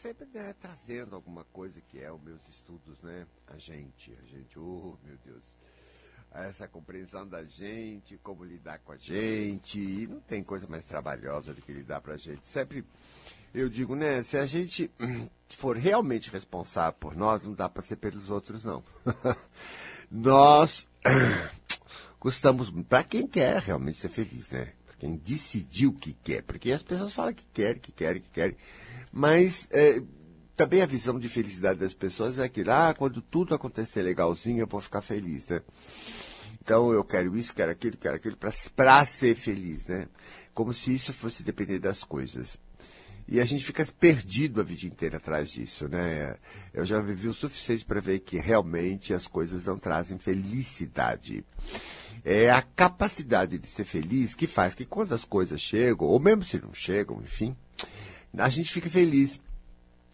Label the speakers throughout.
Speaker 1: sempre né, trazendo alguma coisa que é os meus estudos, né? A gente, a gente, oh meu Deus. Essa compreensão da gente, como lidar com a gente. E não tem coisa mais trabalhosa do que lidar pra gente. Sempre eu digo, né? Se a gente for realmente responsável por nós, não dá para ser pelos outros, não. nós custamos para quem quer realmente ser feliz, né? Pra quem decidiu que quer, porque as pessoas falam que querem, que querem, que querem, mas é, também a visão de felicidade das pessoas é que ah, quando tudo acontecer legalzinho, eu vou ficar feliz, né? Então eu quero isso, quero aquilo, quero aquilo, para ser feliz, né? Como se isso fosse depender das coisas. E a gente fica perdido a vida inteira atrás disso, né? Eu já vivi o suficiente para ver que realmente as coisas não trazem felicidade. É a capacidade de ser feliz que faz que quando as coisas chegam, ou mesmo se não chegam, enfim, a gente fica feliz.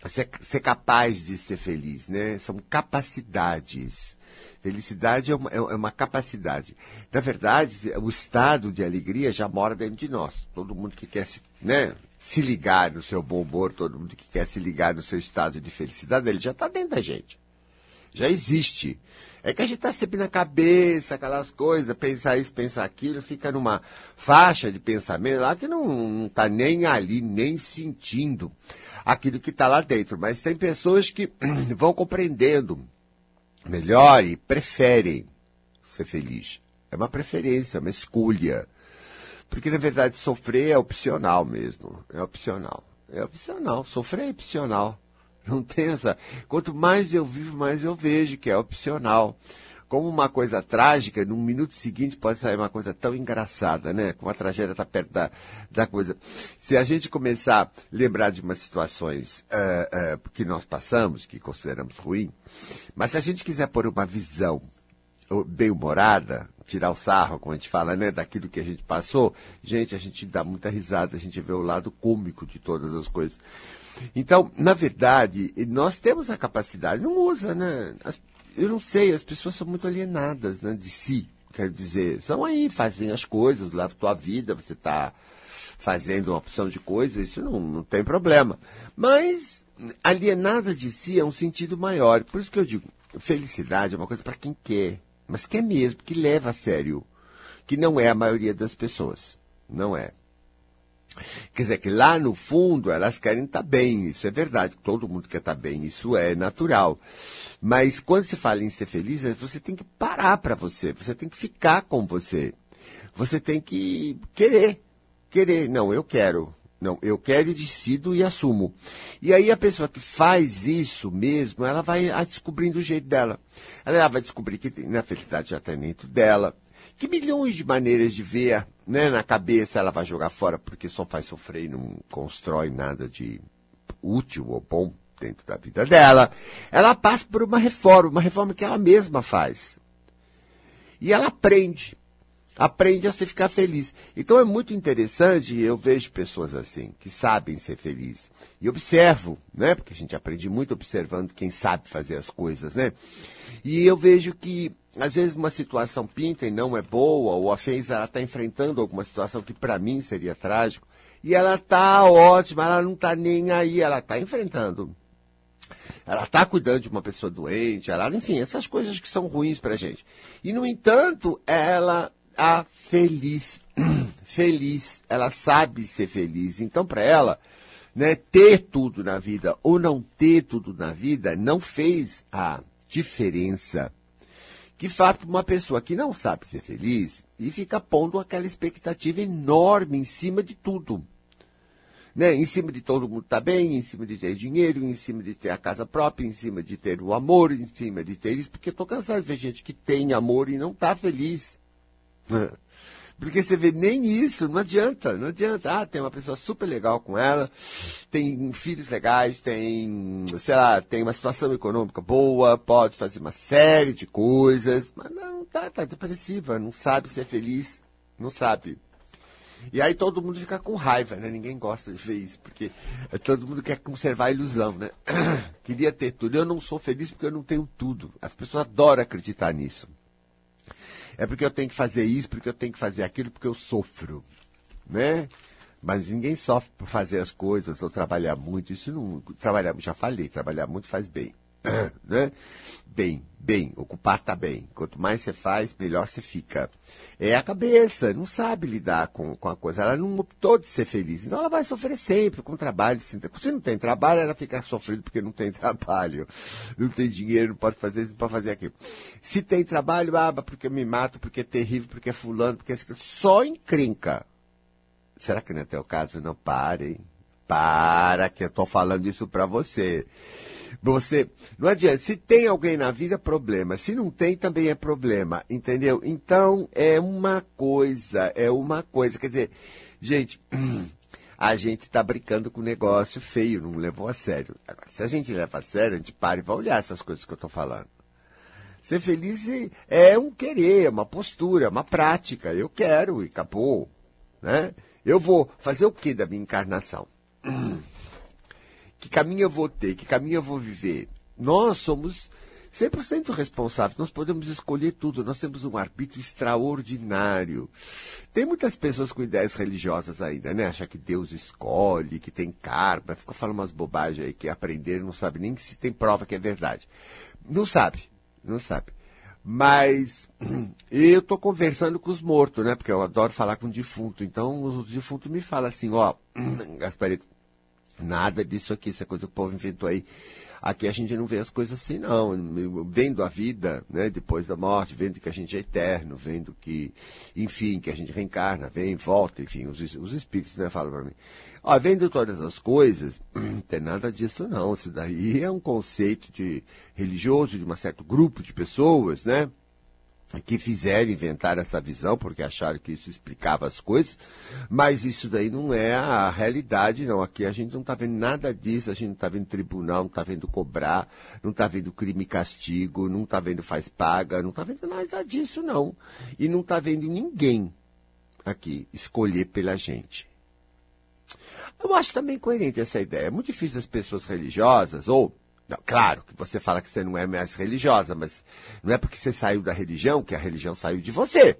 Speaker 1: Ser, ser capaz de ser feliz, né? São capacidades. Felicidade é uma, é uma, capacidade. Na verdade, o estado de alegria já mora dentro de nós. Todo mundo que quer se, né, se ligar no seu bom humor, todo mundo que quer se ligar no seu estado de felicidade, ele já está dentro da gente. Já existe. É que a gente está sempre na cabeça, aquelas coisas, pensar isso, pensar aquilo, fica numa faixa de pensamento lá que não está nem ali, nem sentindo aquilo que está lá dentro. Mas tem pessoas que vão compreendendo melhor e preferem ser feliz. É uma preferência, uma escolha. Porque, na verdade, sofrer é opcional mesmo. É opcional. É opcional. Sofrer é opcional. Não tem essa. Quanto mais eu vivo, mais eu vejo que é opcional. Como uma coisa trágica, num minuto seguinte pode sair uma coisa tão engraçada, né? Como a tragédia está perto da, da coisa. Se a gente começar a lembrar de umas situações uh, uh, que nós passamos, que consideramos ruim, mas se a gente quiser pôr uma visão bem-humorada, tirar o sarro, como a gente fala, né, daquilo que a gente passou, gente, a gente dá muita risada, a gente vê o lado cômico de todas as coisas. Então, na verdade, nós temos a capacidade, não usa, né? As, eu não sei, as pessoas são muito alienadas né, de si, quero dizer. São aí, fazem as coisas, levam a tua vida, você está fazendo uma opção de coisas, isso não, não tem problema. Mas alienada de si é um sentido maior. Por isso que eu digo, felicidade é uma coisa para quem quer mas que é mesmo, que leva a sério, que não é a maioria das pessoas. Não é. Quer dizer que lá no fundo elas querem estar tá bem, isso é verdade, todo mundo quer estar tá bem, isso é natural. Mas quando se fala em ser feliz, você tem que parar para você, você tem que ficar com você. Você tem que querer, querer, não, eu quero, não, eu quero e decido e assumo. E aí a pessoa que faz isso mesmo, ela vai descobrindo o jeito dela. Ela vai descobrir que na felicidade já está dentro dela. Que milhões de maneiras de ver né, na cabeça ela vai jogar fora porque só faz sofrer e não constrói nada de útil ou bom dentro da vida dela. Ela passa por uma reforma, uma reforma que ela mesma faz. E ela aprende aprende a se ficar feliz. Então é muito interessante, eu vejo pessoas assim, que sabem ser felizes. E observo, né? Porque a gente aprende muito observando quem sabe fazer as coisas, né? E eu vejo que, às vezes, uma situação pinta e não é boa, ou a fez, ela está enfrentando alguma situação que para mim seria trágico, e ela está ótima, ela não está nem aí, ela está enfrentando. Ela está cuidando de uma pessoa doente, ela, enfim, essas coisas que são ruins para gente. E, no entanto, ela a feliz. feliz. Ela sabe ser feliz. Então, para ela, né, ter tudo na vida ou não ter tudo na vida não fez a diferença. Que fato uma pessoa que não sabe ser feliz e fica pondo aquela expectativa enorme em cima de tudo. Né? Em cima de todo mundo estar tá bem, em cima de ter dinheiro, em cima de ter a casa própria, em cima de ter o amor, em cima de ter isso, porque estou cansado de ver gente que tem amor e não está feliz. Porque você vê, nem isso, não adianta, não adianta. Ah, tem uma pessoa super legal com ela, tem filhos legais, tem, sei lá, tem uma situação econômica boa, pode fazer uma série de coisas, mas não, tá, tá depressiva, não sabe ser feliz, não sabe. E aí todo mundo fica com raiva, né? Ninguém gosta de ver isso, porque todo mundo quer conservar a ilusão, né? Queria ter tudo. Eu não sou feliz porque eu não tenho tudo. As pessoas adoram acreditar nisso é porque eu tenho que fazer isso, porque eu tenho que fazer aquilo, porque eu sofro, né? Mas ninguém sofre por fazer as coisas ou trabalhar muito. Isso não. Trabalhar, já falei, trabalhar muito faz bem. né? Bem, bem, ocupar tá bem. Quanto mais você faz, melhor você fica. É a cabeça, não sabe lidar com, com a coisa. Ela não optou de ser feliz. Então ela vai sofrer sempre com trabalho. Se não tem trabalho, ela fica sofrendo porque não tem trabalho. Não tem dinheiro, não pode fazer isso, não pode fazer aquilo. Se tem trabalho, ah, porque me mato, porque é terrível, porque é fulano, porque é só encrenca. Será que não é teu caso? Não, parem. Para, que eu estou falando isso para você. Você, não adianta, se tem alguém na vida, problema. Se não tem, também é problema, entendeu? Então, é uma coisa, é uma coisa. Quer dizer, gente, a gente está brincando com um negócio feio, não levou a sério. Agora, se a gente leva a sério, a gente para e vai olhar essas coisas que eu estou falando. Ser feliz é um querer, é uma postura, é uma prática. Eu quero e acabou. Né? Eu vou fazer o que da minha encarnação? Que caminho eu vou ter? Que caminho eu vou viver? Nós somos 100% responsáveis. Nós podemos escolher tudo. Nós temos um arbítrio extraordinário. Tem muitas pessoas com ideias religiosas ainda, né? Acha que Deus escolhe, que tem karma. Fica falando umas bobagens aí que aprender não sabe nem se tem prova que é verdade. Não sabe. Não sabe. Mas eu estou conversando com os mortos, né? Porque eu adoro falar com o defunto. Então o defunto me fala assim, ó, Gasparito, nada disso aqui, essa coisa que o povo inventou aí. Aqui a gente não vê as coisas assim, não. Vendo a vida, né, depois da morte, vendo que a gente é eterno, vendo que, enfim, que a gente reencarna, vem, volta, enfim, os, os espíritos, né, falam para mim. Ó, vendo todas as coisas, não tem nada disso não. Isso daí é um conceito de religioso de um certo grupo de pessoas, né? Que fizeram inventar essa visão porque acharam que isso explicava as coisas, mas isso daí não é a realidade, não. Aqui a gente não está vendo nada disso, a gente não está vendo tribunal, não está vendo cobrar, não está vendo crime e castigo, não está vendo faz paga, não está vendo nada disso, não. E não está vendo ninguém aqui escolher pela gente. Eu acho também coerente essa ideia. É muito difícil as pessoas religiosas, ou não, claro que você fala que você não é mais religiosa, mas não é porque você saiu da religião que a religião saiu de você.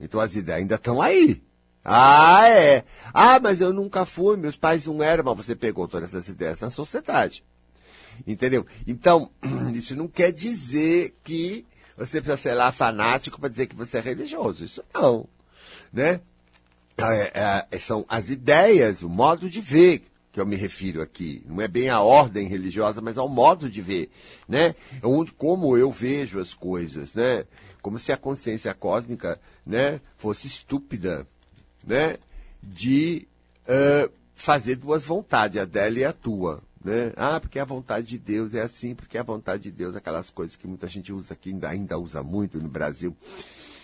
Speaker 1: Então as ideias ainda estão aí. Ah, é. Ah, mas eu nunca fui, meus pais não eram, mas você pegou todas essas ideias na sociedade. Entendeu? Então, isso não quer dizer que você precisa ser lá fanático para dizer que você é religioso. Isso não. Né? É, é, são as ideias, o modo de ver que eu me refiro aqui. Não é bem a ordem religiosa, mas ao modo de ver, né? Onde, como eu vejo as coisas, né? Como se a consciência cósmica, né, fosse estúpida, né? De uh, fazer duas vontades, a dela e a tua. Né? Ah, porque a vontade de Deus é assim, porque a vontade de Deus, aquelas coisas que muita gente usa aqui, ainda, ainda usa muito no Brasil.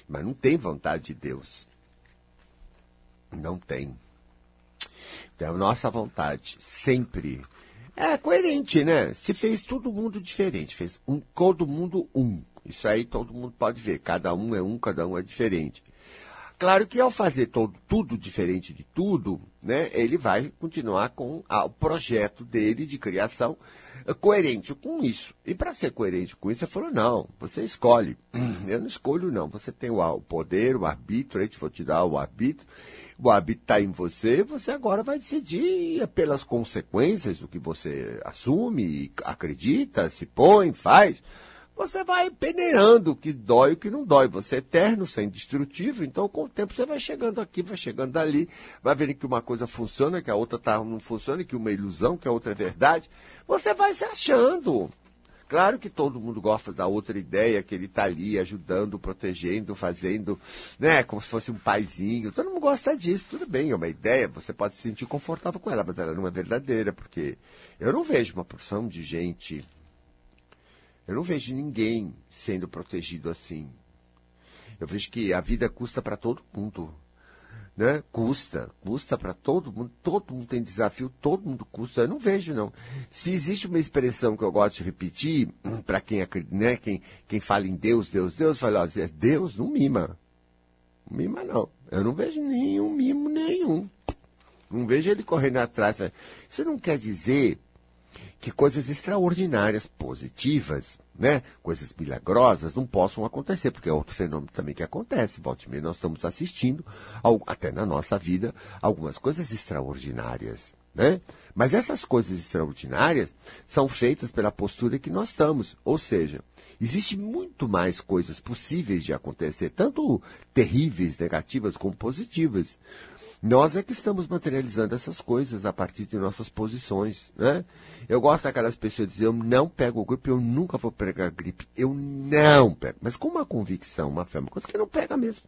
Speaker 1: Mas não tem vontade de Deus. Não tem. Então, nossa vontade, sempre. É coerente, né? Se fez todo mundo diferente, fez um, todo mundo um. Isso aí todo mundo pode ver. Cada um é um, cada um é diferente. Claro que ao fazer todo, tudo diferente de tudo, né, ele vai continuar com a, o projeto dele de criação é, coerente com isso. E para ser coerente com isso, ele falou, não, você escolhe. Eu não escolho, não. Você tem o, o poder, o arbítrio, a gente for te dar o arbítrio, o hábito está em você, você agora vai decidir pelas consequências do que você assume, acredita, se põe, faz. Você vai peneirando o que dói e o que não dói. Você é eterno, você é indestrutível, então com o tempo você vai chegando aqui, vai chegando ali, vai vendo que uma coisa funciona, que a outra tá, não funciona, que uma é ilusão, que a outra é verdade. Você vai se achando. Claro que todo mundo gosta da outra ideia, que ele está ali ajudando, protegendo, fazendo, né, como se fosse um paizinho. Todo mundo gosta disso, tudo bem, é uma ideia, você pode se sentir confortável com ela, mas ela não é verdadeira, porque eu não vejo uma porção de gente, eu não vejo ninguém sendo protegido assim. Eu vejo que a vida custa para todo mundo né? Custa, custa para todo mundo, todo mundo tem desafio, todo mundo custa. Eu não vejo, não. Se existe uma expressão que eu gosto de repetir, para quem, né, quem, quem fala em Deus, Deus, Deus, fala, ó, Deus não mima. Não mima, não. Eu não vejo nenhum mimo nenhum. Não vejo ele correndo atrás. Isso não quer dizer que coisas extraordinárias, positivas, né? Coisas milagrosas não possam acontecer, porque é outro fenômeno também que acontece. Volte e nós estamos assistindo, até na nossa vida, algumas coisas extraordinárias, né? Mas essas coisas extraordinárias são feitas pela postura que nós estamos. Ou seja, existe muito mais coisas possíveis de acontecer, tanto terríveis, negativas, como positivas. Nós é que estamos materializando essas coisas a partir de nossas posições, né? Eu gosto daquelas pessoas dizer, eu não pego gripe, eu nunca vou pegar gripe, eu não pego. Mas com uma convicção, uma fé, uma coisa que não pega mesmo.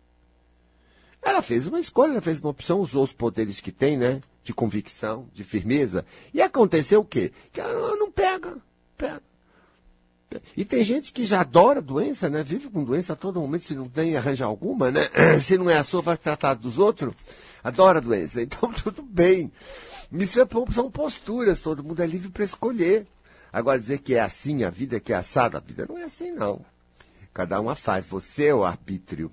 Speaker 1: Ela fez uma escolha, ela fez uma opção, usou os poderes que tem, né? De convicção, de firmeza. E aconteceu o quê? Que ela não pega, pega. E tem gente que já adora doença, né? Vive com doença a todo momento, se não tem, arranja alguma, né? Se não é a sua, vai tratar dos outros adora doença. Então, tudo bem. Isso é, são posturas, todo mundo é livre para escolher. Agora, dizer que é assim a vida, que é assada a vida, não é assim, não. Cada uma faz, você é o arbítrio.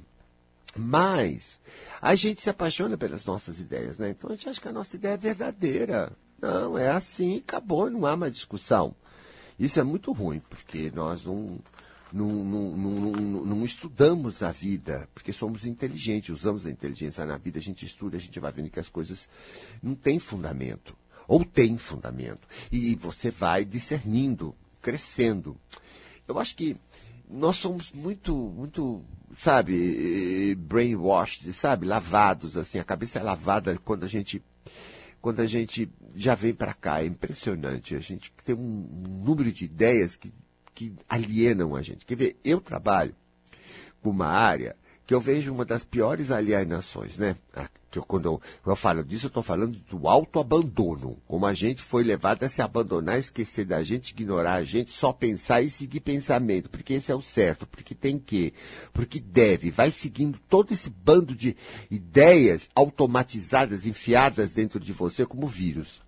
Speaker 1: Mas a gente se apaixona pelas nossas ideias, né? Então a gente acha que a nossa ideia é verdadeira. Não, é assim, acabou, não há mais discussão. Isso é muito ruim, porque nós não, não, não, não, não, estudamos a vida, porque somos inteligentes, usamos a inteligência na vida, a gente estuda, a gente vai vendo que as coisas não têm fundamento, ou têm fundamento. E você vai discernindo, crescendo. Eu acho que nós somos muito, muito, sabe, brainwashed, sabe, lavados, assim, a cabeça é lavada quando a gente quando a gente já vem para cá. É impressionante. A gente tem um número de ideias que que alienam a gente. Quer ver, eu trabalho com uma área que eu vejo uma das piores alienações, né? Que eu, quando eu, eu falo disso, eu estou falando do autoabandono. Como a gente foi levado a se abandonar, esquecer da gente, ignorar a gente, só pensar e seguir pensamento. Porque esse é o certo, porque tem que, porque deve. Vai seguindo todo esse bando de ideias automatizadas, enfiadas dentro de você como vírus.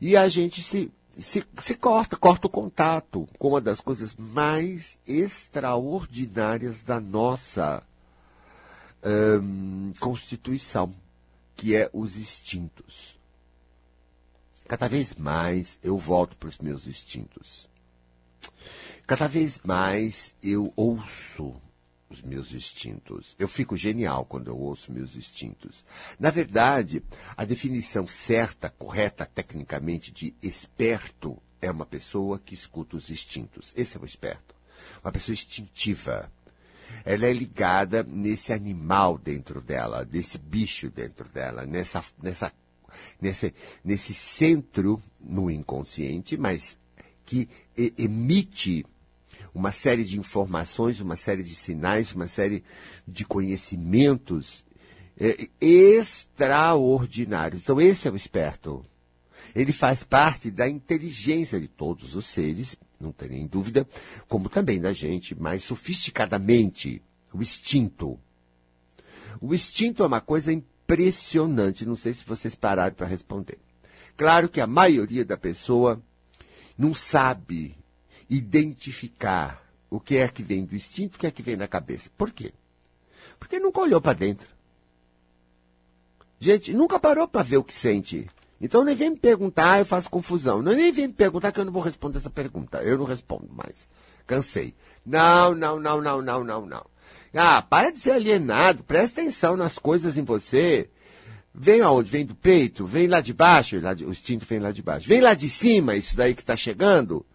Speaker 1: E a gente se se, se corta, corta o contato com uma das coisas mais extraordinárias da nossa hum, Constituição, que é os instintos. Cada vez mais eu volto para os meus instintos. Cada vez mais eu ouço os meus instintos. Eu fico genial quando eu ouço meus instintos. Na verdade, a definição certa, correta tecnicamente de esperto é uma pessoa que escuta os instintos. Esse é o esperto. Uma pessoa instintiva. Ela é ligada nesse animal dentro dela, desse bicho dentro dela, nessa, nessa, nesse, nesse centro no inconsciente, mas que emite uma série de informações, uma série de sinais, uma série de conhecimentos é, extraordinários. Então, esse é o esperto. Ele faz parte da inteligência de todos os seres, não tem nem dúvida, como também da gente, mais sofisticadamente. O instinto. O instinto é uma coisa impressionante, não sei se vocês pararam para responder. Claro que a maioria da pessoa não sabe identificar o que é que vem do instinto, o que é que vem da cabeça. Por quê? Porque nunca olhou para dentro. Gente, nunca parou para ver o que sente. Então nem vem me perguntar, eu faço confusão. Não, nem vem me perguntar que eu não vou responder essa pergunta. Eu não respondo mais. Cansei. Não, não, não, não, não, não, não. Ah, para de ser alienado, presta atenção nas coisas em você. Vem aonde? Vem do peito? Vem lá de baixo? Lá de, o instinto vem lá de baixo. Vem lá de cima, isso daí que está chegando.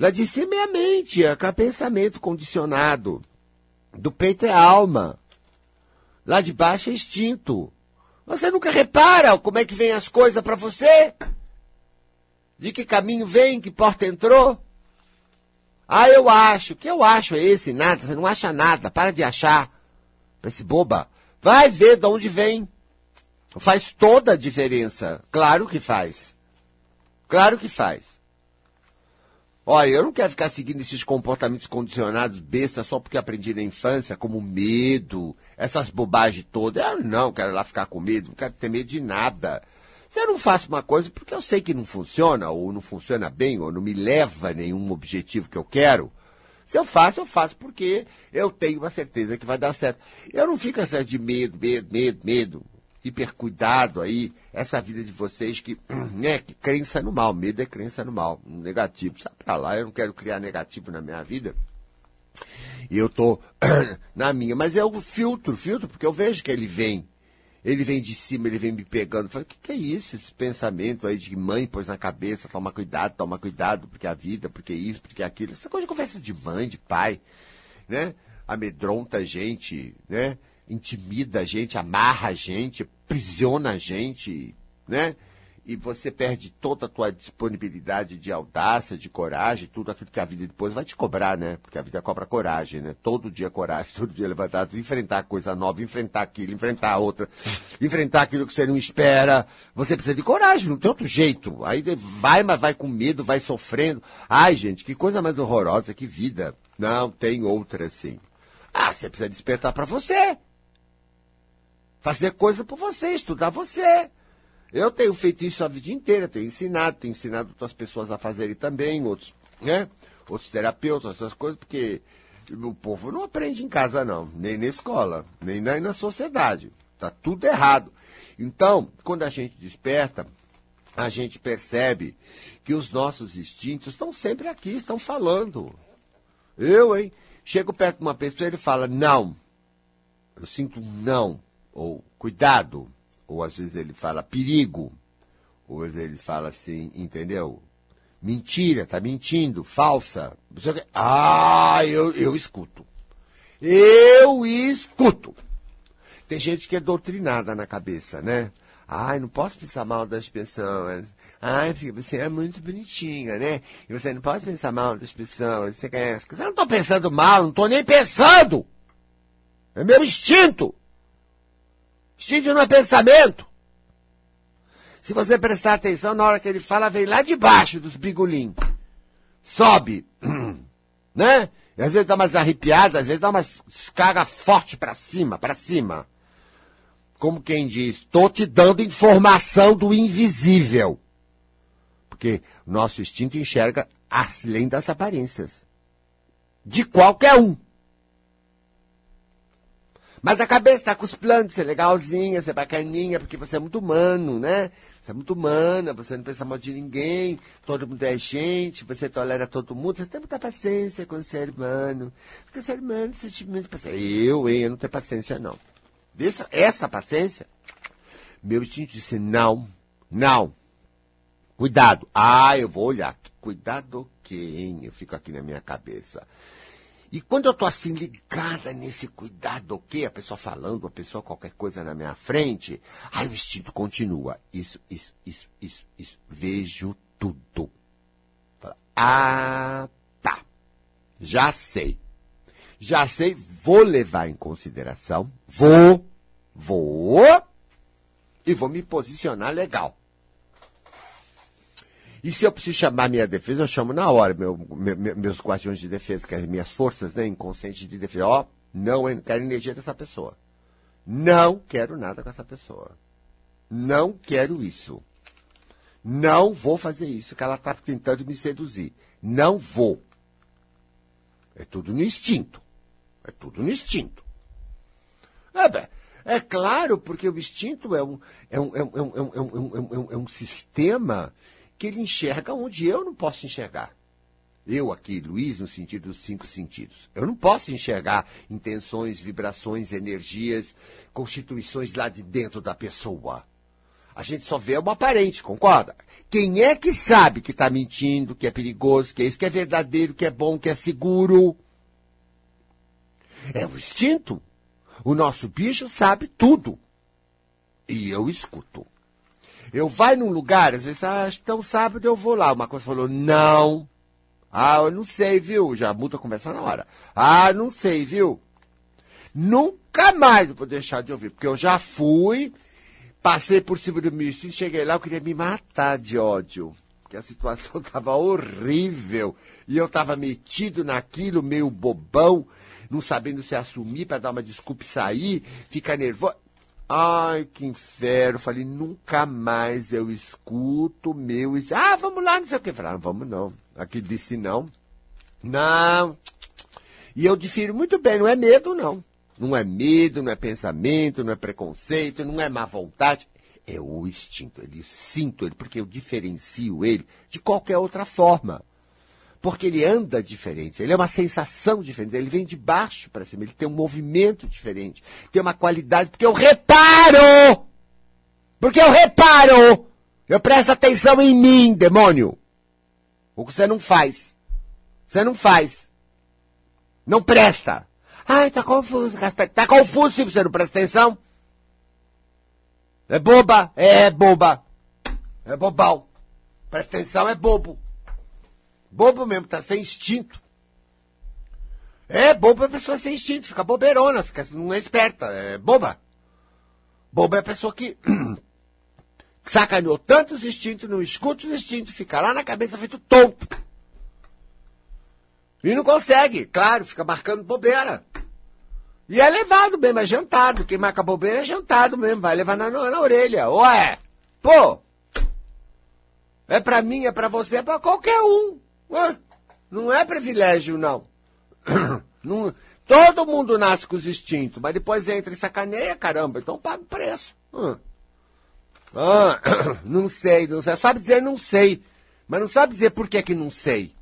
Speaker 1: Lá de cima é a mente, é pensamento condicionado. Do peito é alma. Lá de baixo é instinto. Você nunca repara como é que vem as coisas para você? De que caminho vem, que porta entrou? Ah, eu acho. O que eu acho é esse? Nada. Você não acha nada. Para de achar. Esse boba. Vai ver de onde vem. Faz toda a diferença. Claro que faz. Claro que faz. Olha, eu não quero ficar seguindo esses comportamentos condicionados bestas só porque aprendi na infância, como medo, essas bobagens todas. Eu não quero lá ficar com medo, não quero ter medo de nada. Se eu não faço uma coisa porque eu sei que não funciona, ou não funciona bem, ou não me leva a nenhum objetivo que eu quero, se eu faço, eu faço porque eu tenho uma certeza que vai dar certo. Eu não fico assim de medo, medo, medo, medo. Hipercuidado aí, essa vida de vocês que, né, que crença no mal, medo é crença no mal, negativo. Sai pra lá, eu não quero criar negativo na minha vida. E eu tô na minha, mas é o filtro, filtro, porque eu vejo que ele vem. Ele vem de cima, ele vem me pegando. Falei, o que, que é isso? Esse pensamento aí de mãe pôs na cabeça, toma cuidado, toma cuidado, porque a vida, porque isso, porque aquilo. Essa coisa de conversa de mãe, de pai, né? Amedronta a gente, né? Intimida a gente, amarra a gente, aprisiona a gente, né? e você perde toda a tua disponibilidade de audácia, de coragem, tudo aquilo que a vida depois vai te cobrar, né? Porque a vida cobra coragem, né? Todo dia coragem, todo dia levantado, enfrentar coisa nova, enfrentar aquilo, enfrentar outra, enfrentar aquilo que você não espera. Você precisa de coragem, não tem outro jeito. Aí vai, mas vai com medo, vai sofrendo. Ai, gente, que coisa mais horrorosa, que vida. Não tem outra assim. Ah, você precisa despertar para você. Fazer coisa por você, estudar você eu tenho feito isso a vida inteira, tenho ensinado, tenho ensinado outras pessoas a fazerem também, outros, né? Outros terapeutas, outras coisas, porque o povo não aprende em casa, não, nem na escola, nem na, na sociedade. Tá tudo errado. Então, quando a gente desperta, a gente percebe que os nossos instintos estão sempre aqui, estão falando. Eu, hein? Chego perto de uma pessoa e ele fala, não. Eu sinto não. Ou cuidado ou às vezes ele fala perigo, ou às vezes ele fala assim, entendeu? Mentira, tá mentindo, falsa. Ah, eu, eu escuto. Eu escuto. Tem gente que é doutrinada na cabeça, né? Ai, não posso pensar mal das pessoas. Ai, você é muito bonitinha, né? E você não pode pensar mal das pessoas. Você conhece? Eu não estou pensando mal, não estou nem pensando. É meu instinto. Instinto não é pensamento. Se você prestar atenção, na hora que ele fala, vem lá de baixo dos bigolim. Sobe. né? E às vezes dá umas arrepiadas, às vezes dá umas carga forte para cima, para cima. Como quem diz, estou te dando informação do invisível. Porque nosso instinto enxerga além das aparências. De qualquer um. Mas a cabeça tá com os planos ser legalzinha, ser bacaninha, porque você é muito humano, né? Você é muito humana, você não pensa mal de ninguém, todo mundo é gente, você tolera todo mundo, você tem muita paciência com o ser humano. Porque o ser humano sentimento de paciência. Eu, hein, eu não tenho paciência, não. Essa, essa paciência, meu instinto disse não, não. Cuidado. Ah, eu vou olhar. Cuidado o quê, hein? Eu fico aqui na minha cabeça. E quando eu estou assim ligada nesse cuidado, o quê? A pessoa falando, a pessoa qualquer coisa na minha frente, aí o instinto continua. Isso, isso, isso, isso, isso. Vejo tudo. Fala, ah, tá. Já sei. Já sei, vou levar em consideração. Vou, vou. E vou me posicionar legal. E se eu preciso chamar minha defesa, eu chamo na hora, meu, meu, meus guardiões de defesa, que é as minhas forças né, inconscientes de defesa. Ó, não quero energia dessa pessoa. Não quero nada com essa pessoa. Não quero isso. Não vou fazer isso, que ela está tentando me seduzir. Não vou. É tudo no instinto. É tudo no instinto. É, bem, é claro, porque o instinto é um, é um, é um, é um, é um, é um, é um sistema que ele enxerga onde eu não posso enxergar. Eu aqui, Luiz, no sentido dos cinco sentidos. Eu não posso enxergar intenções, vibrações, energias, constituições lá de dentro da pessoa. A gente só vê uma aparente, concorda? Quem é que sabe que está mentindo, que é perigoso, que é isso, que é verdadeiro, que é bom, que é seguro? É o instinto. O nosso bicho sabe tudo. E eu escuto. Eu vai num lugar, às vezes, ah, então sábado eu vou lá. Uma coisa falou, não. Ah, eu não sei, viu? Já muda a conversa na hora. Ah, não sei, viu? Nunca mais eu vou deixar de ouvir, porque eu já fui, passei por cima do meu e cheguei lá, eu queria me matar de ódio. Porque a situação estava horrível. E eu estava metido naquilo, meio bobão, não sabendo se assumir para dar uma desculpa e sair, ficar nervoso. Ai, que inferno. Falei, nunca mais eu escuto meu. Ah, vamos lá, não sei o que. Falaram, vamos não. Aqui disse não. Não. E eu difiro muito bem, não é medo, não. Não é medo, não é pensamento, não é preconceito, não é má vontade. É o instinto. Ele sinto ele, porque eu diferencio ele de qualquer outra forma. Porque ele anda diferente, ele é uma sensação diferente, ele vem de baixo para cima, ele tem um movimento diferente, tem uma qualidade, porque eu reparo! Porque eu reparo! Eu presto atenção em mim, demônio! O que você não faz. Você não faz. Não presta. Ai, tá confuso, Casper. Tá confuso se você não presta atenção. É boba? É boba. É bobal. Presta atenção, é bobo. Bobo mesmo, tá sem instinto. É bobo é a pessoa sem instinto, fica bobeirona, fica, não é esperta, é boba. Boba é a pessoa que sacaneou tantos instintos, não escuta os instintos, fica lá na cabeça feito tonto. E não consegue, claro, fica marcando bobeira. E é levado mesmo, é jantado. Quem marca bobeira é jantado mesmo, vai levar na, na, na orelha. Ué, pô, é pra mim, é pra você, é pra qualquer um. Não é privilégio, não. não. Todo mundo nasce com os instintos, mas depois entra e sacaneia, caramba, então paga o preço. Não sei, não sei. Sabe dizer não sei, mas não sabe dizer por que que não sei.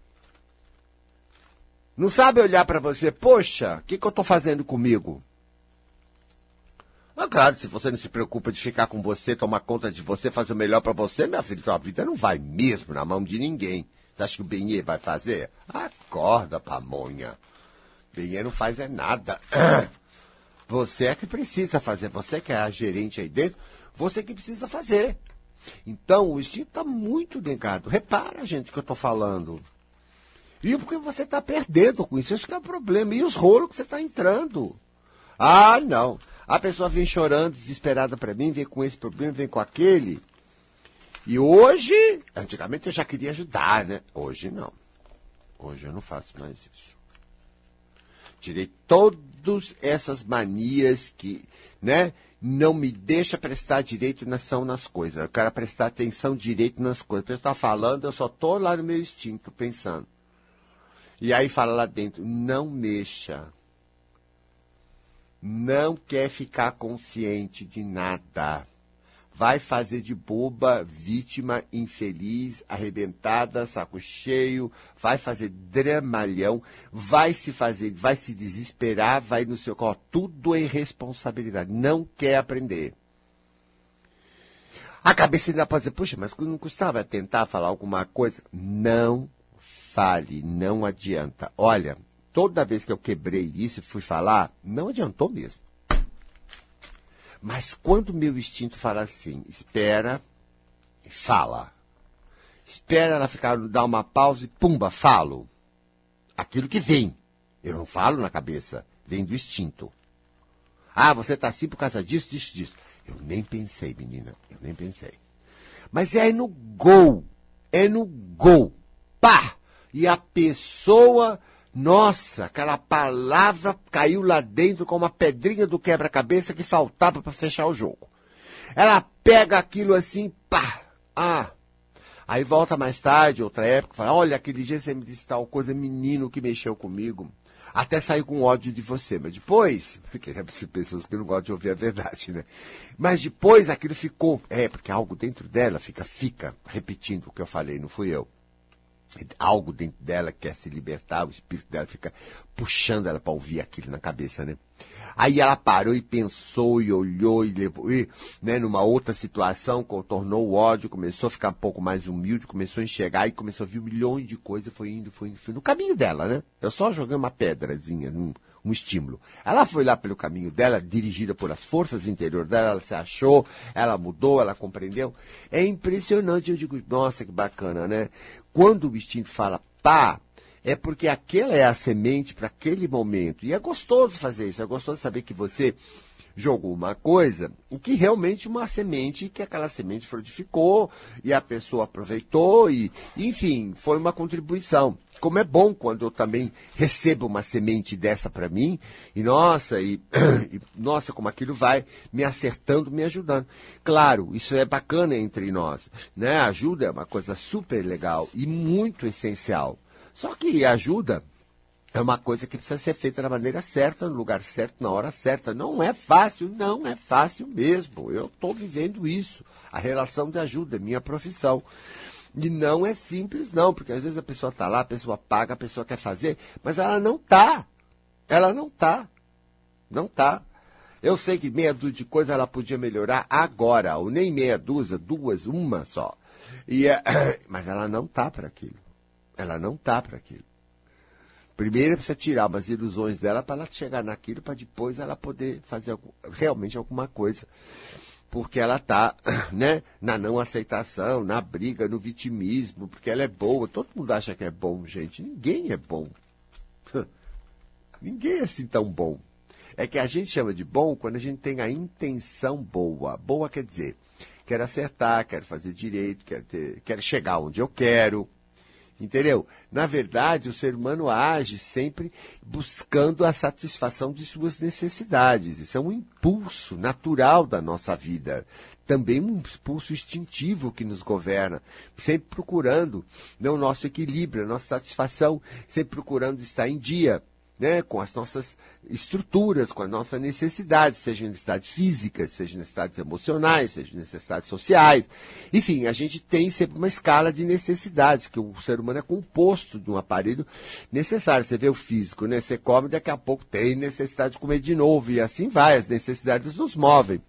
Speaker 1: Não sabe olhar para você, poxa, o que, que eu estou fazendo comigo? Ah, claro, se você não se preocupa de ficar com você, tomar conta de você, fazer o melhor para você, minha filha, sua vida não vai mesmo na mão de ninguém. Você acha que o Benê vai fazer? Acorda, pamonha. Benê não faz é nada. Você é que precisa fazer. Você que é a gerente aí dentro, você que precisa fazer. Então, o instinto está muito negado. Repara, gente, o que eu estou falando. E porque você está perdendo com isso, isso que é o problema. E os rolos que você está entrando. Ah, não. A pessoa vem chorando, desesperada para mim, vem com esse problema, vem com aquele. E hoje, antigamente eu já queria ajudar, né? Hoje não. Hoje eu não faço mais isso. Tirei todas essas manias que, né? Não me deixa prestar direito atenção nas coisas. Eu quero prestar atenção direito nas coisas. Você está falando, eu só estou lá no meu instinto, pensando. E aí fala lá dentro, não mexa. Não quer ficar consciente de nada. Vai fazer de boba, vítima, infeliz, arrebentada, saco cheio, vai fazer dramalhão, vai se fazer, vai se desesperar, vai no seu colo. Tudo é irresponsabilidade. Não quer aprender. A cabeça ainda pode dizer, puxa, mas não custava tentar falar alguma coisa? Não fale, não adianta. Olha, toda vez que eu quebrei isso e fui falar, não adiantou mesmo. Mas quando meu instinto fala assim, espera fala. Espera ela ficar, dar uma pausa e pumba, falo. Aquilo que vem. Eu não falo na cabeça, vem do instinto. Ah, você está assim por causa disso, disso, disso. Eu nem pensei, menina, eu nem pensei. Mas é no gol, é no gol. Pá! E a pessoa nossa, aquela palavra caiu lá dentro como uma pedrinha do quebra-cabeça que faltava para fechar o jogo. Ela pega aquilo assim, pá, ah. Aí volta mais tarde, outra época, fala, olha, aquele dia você me disse tal coisa, menino que mexeu comigo. Até saiu com ódio de você, mas depois, porque tem pessoas que não gostam de ouvir a verdade, né? Mas depois aquilo ficou, é, porque algo dentro dela fica, fica repetindo o que eu falei, não fui eu algo dentro dela quer se libertar, o espírito dela fica puxando ela para ouvir aquilo na cabeça, né? Aí ela parou e pensou e olhou e levou, e, né, numa outra situação, contornou o ódio, começou a ficar um pouco mais humilde, começou a enxergar e começou a ver milhões de coisas, foi indo, foi indo, foi no caminho dela, né? Eu só joguei uma pedrazinha, um, um estímulo. Ela foi lá pelo caminho dela, dirigida por as forças interiores dela, ela se achou, ela mudou, ela compreendeu. É impressionante, eu digo, nossa, que bacana, né? Quando o instinto fala pá, é porque aquela é a semente para aquele momento. E é gostoso fazer isso, é gostoso saber que você jogou uma coisa e que realmente uma semente, que aquela semente frutificou e a pessoa aproveitou e, enfim, foi uma contribuição. Como é bom quando eu também recebo uma semente dessa para mim e nossa, e, e, nossa, como aquilo vai me acertando, me ajudando. Claro, isso é bacana entre nós, né? ajuda é uma coisa super legal e muito essencial. Só que ajuda é uma coisa que precisa ser feita da maneira certa, no lugar certo, na hora certa. Não é fácil, não é fácil mesmo. Eu estou vivendo isso. A relação de ajuda é minha profissão. E não é simples, não, porque às vezes a pessoa está lá, a pessoa paga, a pessoa quer fazer, mas ela não está. Ela não está. Não está. Eu sei que meia dúzia de coisas ela podia melhorar agora, ou nem meia dúzia, duas, uma só. E, é, mas ela não está para aquilo. Ela não está para aquilo. Primeiro precisa tirar umas ilusões dela para ela chegar naquilo, para depois ela poder fazer realmente alguma coisa. Porque ela está né, na não aceitação, na briga, no vitimismo, porque ela é boa. Todo mundo acha que é bom, gente. Ninguém é bom. Ninguém é assim tão bom. É que a gente chama de bom quando a gente tem a intenção boa. Boa quer dizer, quero acertar, quero fazer direito, quero, ter, quero chegar onde eu quero, Entendeu? Na verdade, o ser humano age sempre buscando a satisfação de suas necessidades. Isso é um impulso natural da nossa vida. Também um impulso instintivo que nos governa. Sempre procurando né, o nosso equilíbrio, a nossa satisfação, sempre procurando estar em dia né, com as nossas estruturas, com as nossas necessidades, sejam necessidades físicas, sejam necessidades emocionais, sejam necessidades sociais. Enfim, a gente tem sempre uma escala de necessidades, que o ser humano é composto de um aparelho necessário. Você vê o físico, né? Você come, daqui a pouco tem necessidade de comer de novo, e assim vai, as necessidades nos movem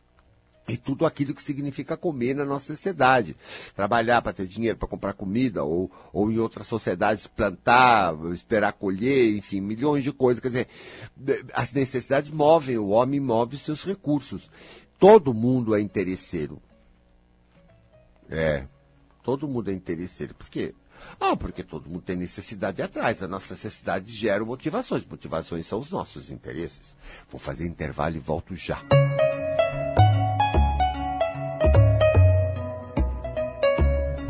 Speaker 1: e tudo aquilo que significa comer na nossa sociedade. Trabalhar para ter dinheiro para comprar comida, ou, ou em outras sociedades plantar, esperar colher, enfim, milhões de coisas. Quer dizer, as necessidades movem, o homem move seus recursos. Todo mundo é interesseiro. É, todo mundo é interesseiro. Por quê? Ah, porque todo mundo tem necessidade atrás. A nossa necessidade gera motivações. Motivações são os nossos interesses. Vou fazer intervalo e volto já.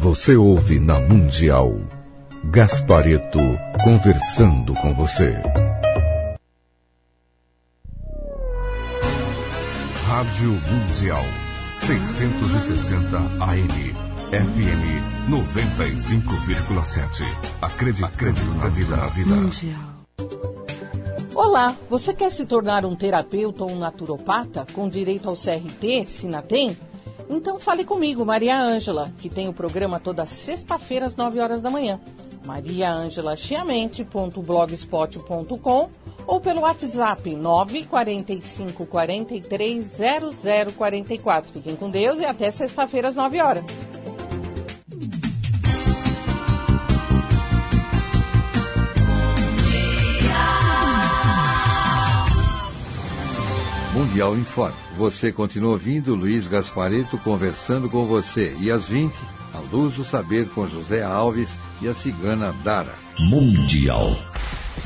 Speaker 2: Você ouve na Mundial. Gaspareto conversando com você. Rádio Mundial 660 AM. FM 95,7. Acredite, acredite na vida, na vida. Mundial.
Speaker 3: Olá, você quer se tornar um terapeuta ou um naturopata com direito ao CRT, Sinatem? Então fale comigo, Maria Ângela, que tem o programa toda sexta-feira às 9 horas da manhã. mariaangelachiamente.blogspot.com ou pelo WhatsApp 945 43 0044. Fiquem com Deus e até sexta-feira às 9 horas.
Speaker 2: Mundial Informe. Você continua ouvindo Luiz Gaspareto conversando com você. E às 20, a luz do saber com José Alves e a cigana Dara. Mundial.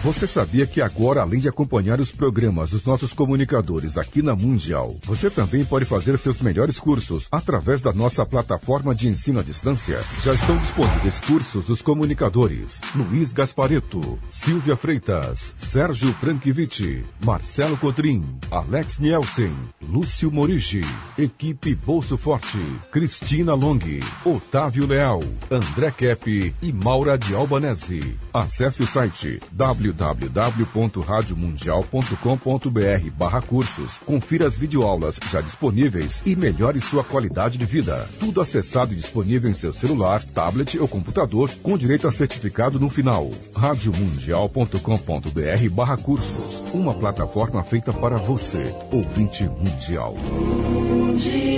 Speaker 2: Você sabia que agora, além de acompanhar os programas dos nossos comunicadores aqui na Mundial, você também pode fazer seus melhores cursos através da nossa plataforma de ensino à distância? Já estão disponíveis cursos dos comunicadores Luiz Gaspareto, Silvia Freitas, Sérgio Prankiewicz, Marcelo Cotrim, Alex Nielsen, Lúcio Morigi, equipe Bolso Forte, Cristina Long, Otávio Leal, André Kep e Maura de Albanese. Acesse o site w www.radiomundial.com.br barra cursos. Confira as videoaulas já disponíveis e melhore sua qualidade de vida. Tudo acessado e disponível em seu celular, tablet ou computador com direito a certificado no final. radiomundial.com.br barra cursos. Uma plataforma feita para você, ouvinte mundial. Mundial.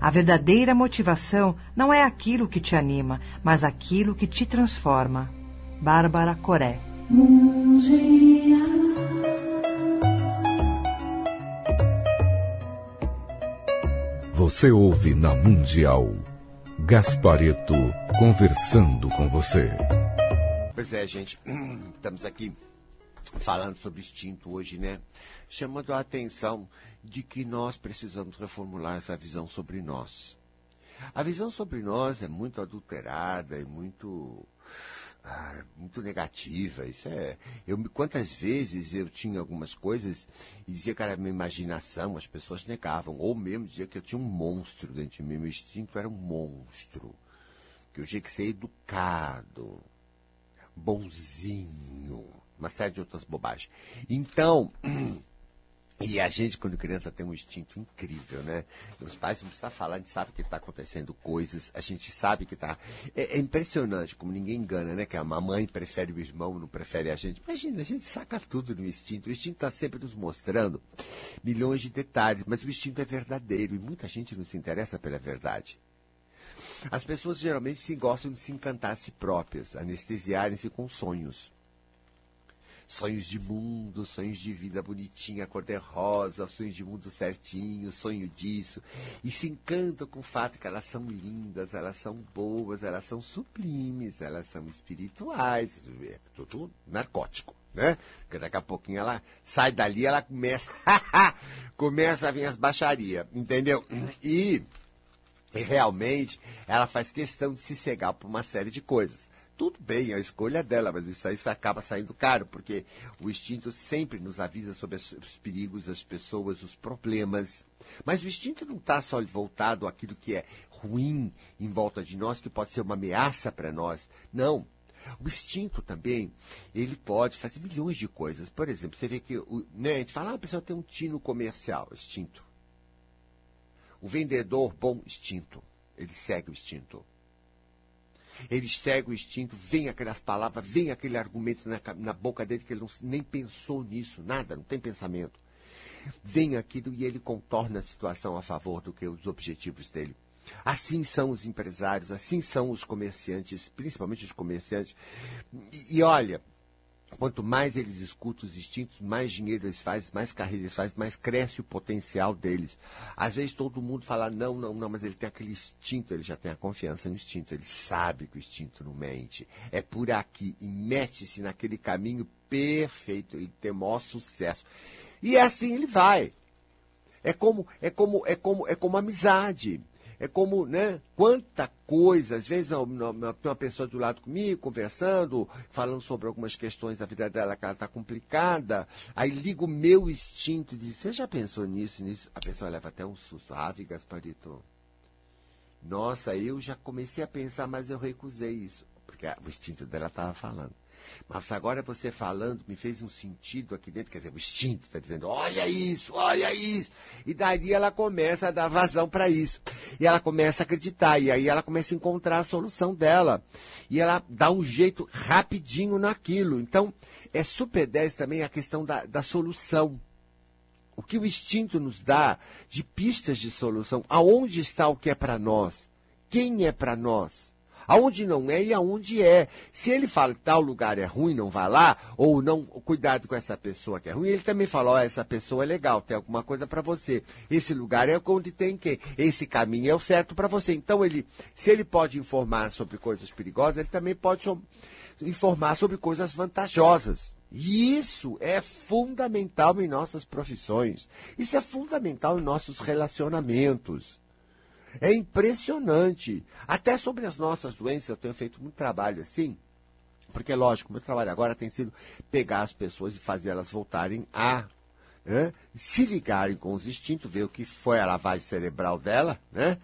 Speaker 4: A verdadeira motivação não é aquilo que te anima, mas aquilo que te transforma. Bárbara Coré.
Speaker 2: Você ouve na Mundial. Gaspareto conversando com você.
Speaker 1: Pois é, gente. Estamos aqui falando sobre instinto hoje, né? Chamando a atenção de que nós precisamos reformular essa visão sobre nós. A visão sobre nós é muito adulterada, é muito ah, muito negativa. Isso é. Eu, quantas vezes eu tinha algumas coisas e dizia que era minha imaginação, as pessoas negavam. Ou mesmo dizia que eu tinha um monstro dentro de mim. Meu instinto era um monstro. Que eu tinha que ser educado, bonzinho, uma série de outras bobagens. Então. E a gente, quando criança, tem um instinto incrível, né? Os pais não precisam falar, a gente sabe que está acontecendo coisas, a gente sabe que está. É, é, impressionante como ninguém engana, né? Que a mamãe prefere o irmão, não prefere a gente. Imagina, a gente saca tudo no instinto. O instinto está sempre nos mostrando milhões de detalhes, mas o instinto é verdadeiro e muita gente não se interessa pela verdade. As pessoas geralmente se gostam de se encantar a si próprias, anestesiarem-se com sonhos sonhos de mundo, sonhos de vida bonitinha, cor-de-rosa, sonhos de mundo certinho, sonho disso. E se encantam com o fato que elas são lindas, elas são boas, elas são sublimes, elas são espirituais. É tudo narcótico, né? Porque daqui a pouquinho ela sai dali, ela começa, começa a vir as baixarias, entendeu? E, realmente ela faz questão de se cegar por uma série de coisas tudo bem, a escolha é dela, mas isso aí acaba saindo caro, porque o instinto sempre nos avisa sobre os perigos, as pessoas, os problemas. Mas o instinto não está só voltado àquilo que é ruim em volta de nós, que pode ser uma ameaça para nós. Não. O instinto também, ele pode fazer milhões de coisas. Por exemplo, você vê que né, a gente fala, ah, a pessoa tem um tino comercial, instinto. O vendedor, bom instinto. Ele segue o instinto. Ele segue o instinto, vem aquelas palavras, vem aquele argumento na, na boca dele que ele não, nem pensou nisso, nada, não tem pensamento. Vem aquilo e ele contorna a situação a favor do que os objetivos dele. Assim são os empresários, assim são os comerciantes, principalmente os comerciantes. E, e olha, Quanto mais eles escutam os instintos, mais dinheiro eles fazem, mais carreira eles fazem, mais cresce o potencial deles. Às vezes todo mundo fala, não, não, não, mas ele tem aquele instinto, ele já tem a confiança no instinto, ele sabe que o instinto não mente. É por aqui e mete-se naquele caminho perfeito, ele tem o maior sucesso. E assim ele vai. É como, é como, é como, é como amizade. É como, né? Quanta coisa, às vezes tem uma pessoa do lado comigo, conversando, falando sobre algumas questões da vida dela que ela está complicada, aí liga o meu instinto e diz, você já pensou nisso, nisso? A pessoa leva até um susto. Ave, Gasparito. Nossa, eu já comecei a pensar, mas eu recusei isso. Porque o instinto dela estava falando. Mas agora você falando me fez um sentido aqui dentro, quer dizer, o instinto está dizendo, olha isso, olha isso. E daí ela começa a dar vazão para isso. E ela começa a acreditar, e aí ela começa a encontrar a solução dela. E ela dá um jeito rapidinho naquilo. Então, é super 10 também a questão da, da solução. O que o instinto nos dá de pistas de solução. Aonde está o que é para nós? Quem é para nós? Aonde não é e aonde é. Se ele fala que tal lugar é ruim, não vá lá, ou não, cuidado com essa pessoa que é ruim, ele também fala, ó, oh, essa pessoa é legal, tem alguma coisa para você. Esse lugar é onde tem quem? Esse caminho é o certo para você. Então ele, se ele pode informar sobre coisas perigosas, ele também pode informar sobre coisas vantajosas. E isso é fundamental em nossas profissões. Isso é fundamental em nossos relacionamentos. É impressionante. Até sobre as nossas doenças, eu tenho feito muito trabalho assim. Porque, lógico, meu trabalho agora tem sido pegar as pessoas e fazer elas voltarem a né, se ligarem com os instintos, ver o que foi a lavagem cerebral dela, né?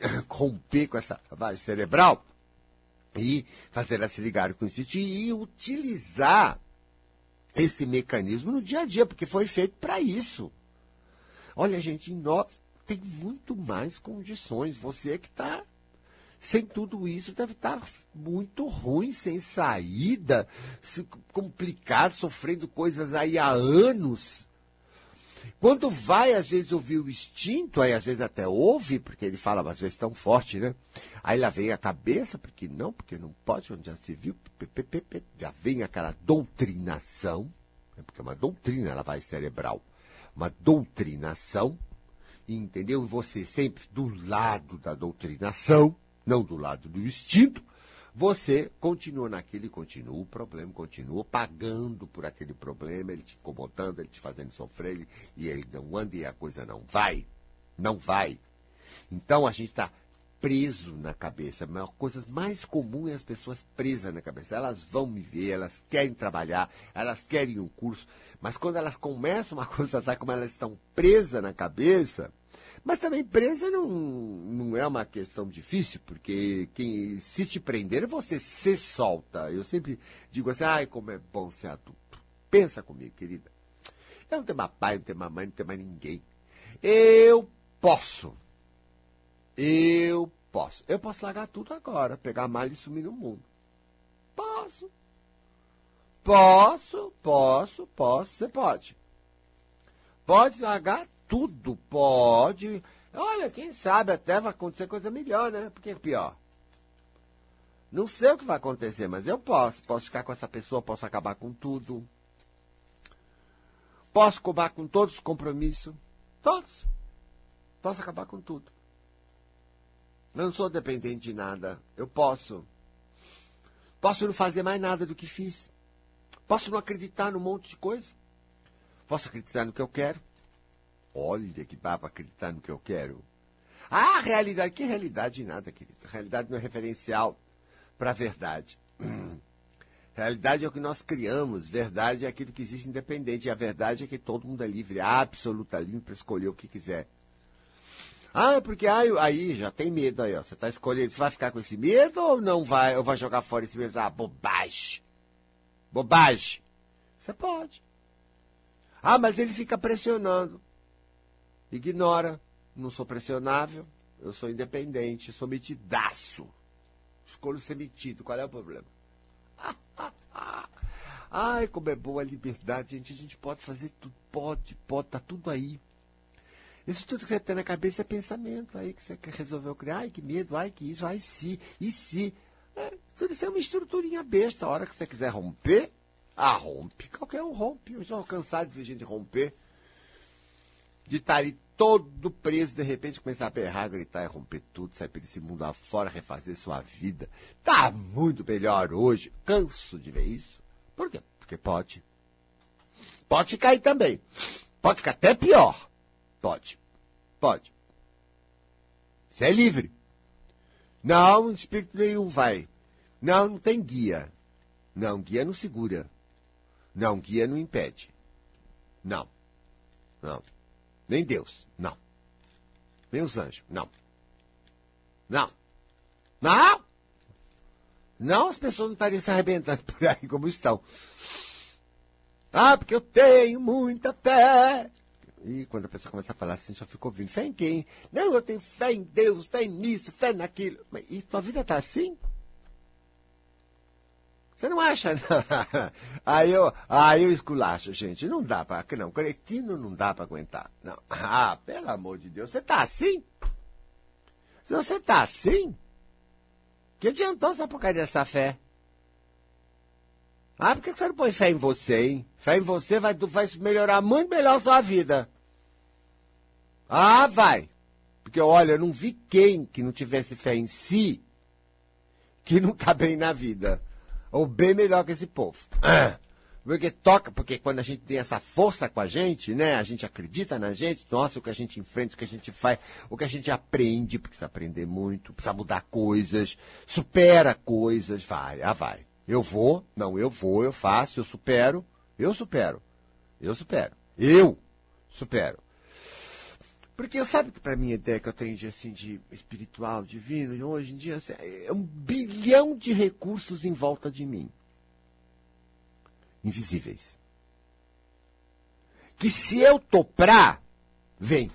Speaker 1: Romper com essa lavagem cerebral e fazer elas se ligarem com o instinto e utilizar esse mecanismo no dia a dia, porque foi feito para isso. Olha, gente, nós tem muito mais condições. Você que está sem tudo isso deve estar tá muito ruim, sem saída, complicado, sofrendo coisas aí há anos. Quando vai, às vezes, ouvir o instinto, aí às vezes até ouve, porque ele fala às vezes tão forte, né? Aí lá vem a cabeça, porque não, porque não pode, onde já se viu, já vem aquela doutrinação, né? porque é uma doutrina, ela vai cerebral, uma doutrinação, entendeu? Você sempre do lado da doutrinação, não do lado do instinto, você continua naquele, continua o problema, continua pagando por aquele problema, ele te incomodando, ele te fazendo sofrer, ele, e ele não anda e a coisa não vai. Não vai. Então a gente está preso na cabeça. A coisa mais comum é as pessoas presas na cabeça. Elas vão me ver, elas querem trabalhar, elas querem um curso, mas quando elas começam a constatar como elas estão presas na cabeça, mas também presa não, não é uma questão difícil, porque quem se te prender, você se solta. Eu sempre digo assim, ai, como é bom ser adulto. Pensa comigo, querida. Eu não tenho mais pai, não tenho mais mãe, não tenho mais ninguém. Eu posso. Eu posso. Eu posso largar tudo agora, pegar a e sumir no mundo. Posso. Posso, posso, posso. Você pode. Pode largar tudo, pode. Olha, quem sabe até vai acontecer coisa melhor, né? Porque é pior. Não sei o que vai acontecer, mas eu posso. Posso ficar com essa pessoa, posso acabar com tudo. Posso acabar com todos os compromissos. Todos. Posso acabar com tudo. Eu não sou dependente de nada. Eu posso. Posso não fazer mais nada do que fiz. Posso não acreditar num monte de coisa. Posso acreditar no que eu quero. Olha que baba acreditar no que eu quero. Ah, realidade. Que realidade nada, querida. Realidade não é referencial para a verdade. Realidade é o que nós criamos, verdade é aquilo que existe independente. E a verdade é que todo mundo é livre, absoluta livre para escolher o que quiser. Ah, é porque aí, aí já tem medo aí, ó. Você está escolhendo, você vai ficar com esse medo ou não vai, ou vai jogar fora esse medo? Ah, bobagem. Bobagem. Você pode. Ah, mas ele fica pressionando. Ignora. Não sou pressionável. Eu sou independente. Sou metidaço. Escolho ser metido. Qual é o problema? Ai, como é boa a liberdade, gente. A gente pode fazer tudo. Pode, pode. Tá tudo aí. Isso tudo que você tem na cabeça é pensamento. Aí que você resolveu criar. Ai, que medo. Ai, que isso. Ai, se. E se. É, tudo isso é uma estruturinha besta. A hora que você quiser romper, ah, rompe. Qualquer um rompe. Eu já cansado de ver gente romper. De estar ali todo preso, de repente começar a berrar, gritar e romper tudo, sair por esse mundo afora, refazer sua vida. Tá muito melhor hoje. Canso de ver isso. Por quê? Porque pode. Pode aí também. Pode ficar até pior. Pode. Pode. Você é livre. Não, espírito nenhum vai. Não, não tem guia. Não, guia não segura. Não, guia não impede. Não. Não. Nem Deus. Não. Nem os anjos. Não. Não. Não! Não, as pessoas não estariam se arrebentando por aí como estão. Ah, porque eu tenho muita fé. E quando a pessoa começa a falar assim, só fica ouvindo. Fé em quem? Não, eu tenho fé em Deus, fé nisso, fé naquilo. Mas, e tua vida está assim? Você não acha? aí eu, aí eu esculacho, gente. Não dá para. Não, cretino não dá para aguentar. Não. Ah, pelo amor de Deus, você tá assim? Se você tá assim, que adiantou essa porcaria dessa fé? Ah, por que você não põe fé em você, hein? Fé em você vai, vai melhorar muito melhor a sua vida. Ah, vai. Porque, olha, eu não vi quem que não tivesse fé em si que não tá bem na vida ou bem melhor que esse povo. Porque toca, porque quando a gente tem essa força com a gente, né? A gente acredita na gente, nossa, o que a gente enfrenta, o que a gente faz, o que a gente aprende, porque precisa aprender muito, precisa mudar coisas, supera coisas, vai, ah vai. Eu vou, não, eu vou, eu faço, eu supero, eu supero, eu supero, eu supero. Porque sabe que para mim a ideia que eu tenho de, assim, de espiritual, divino, hoje em dia, assim, é um bilhão de recursos em volta de mim. Invisíveis. Que se eu toprar, vem.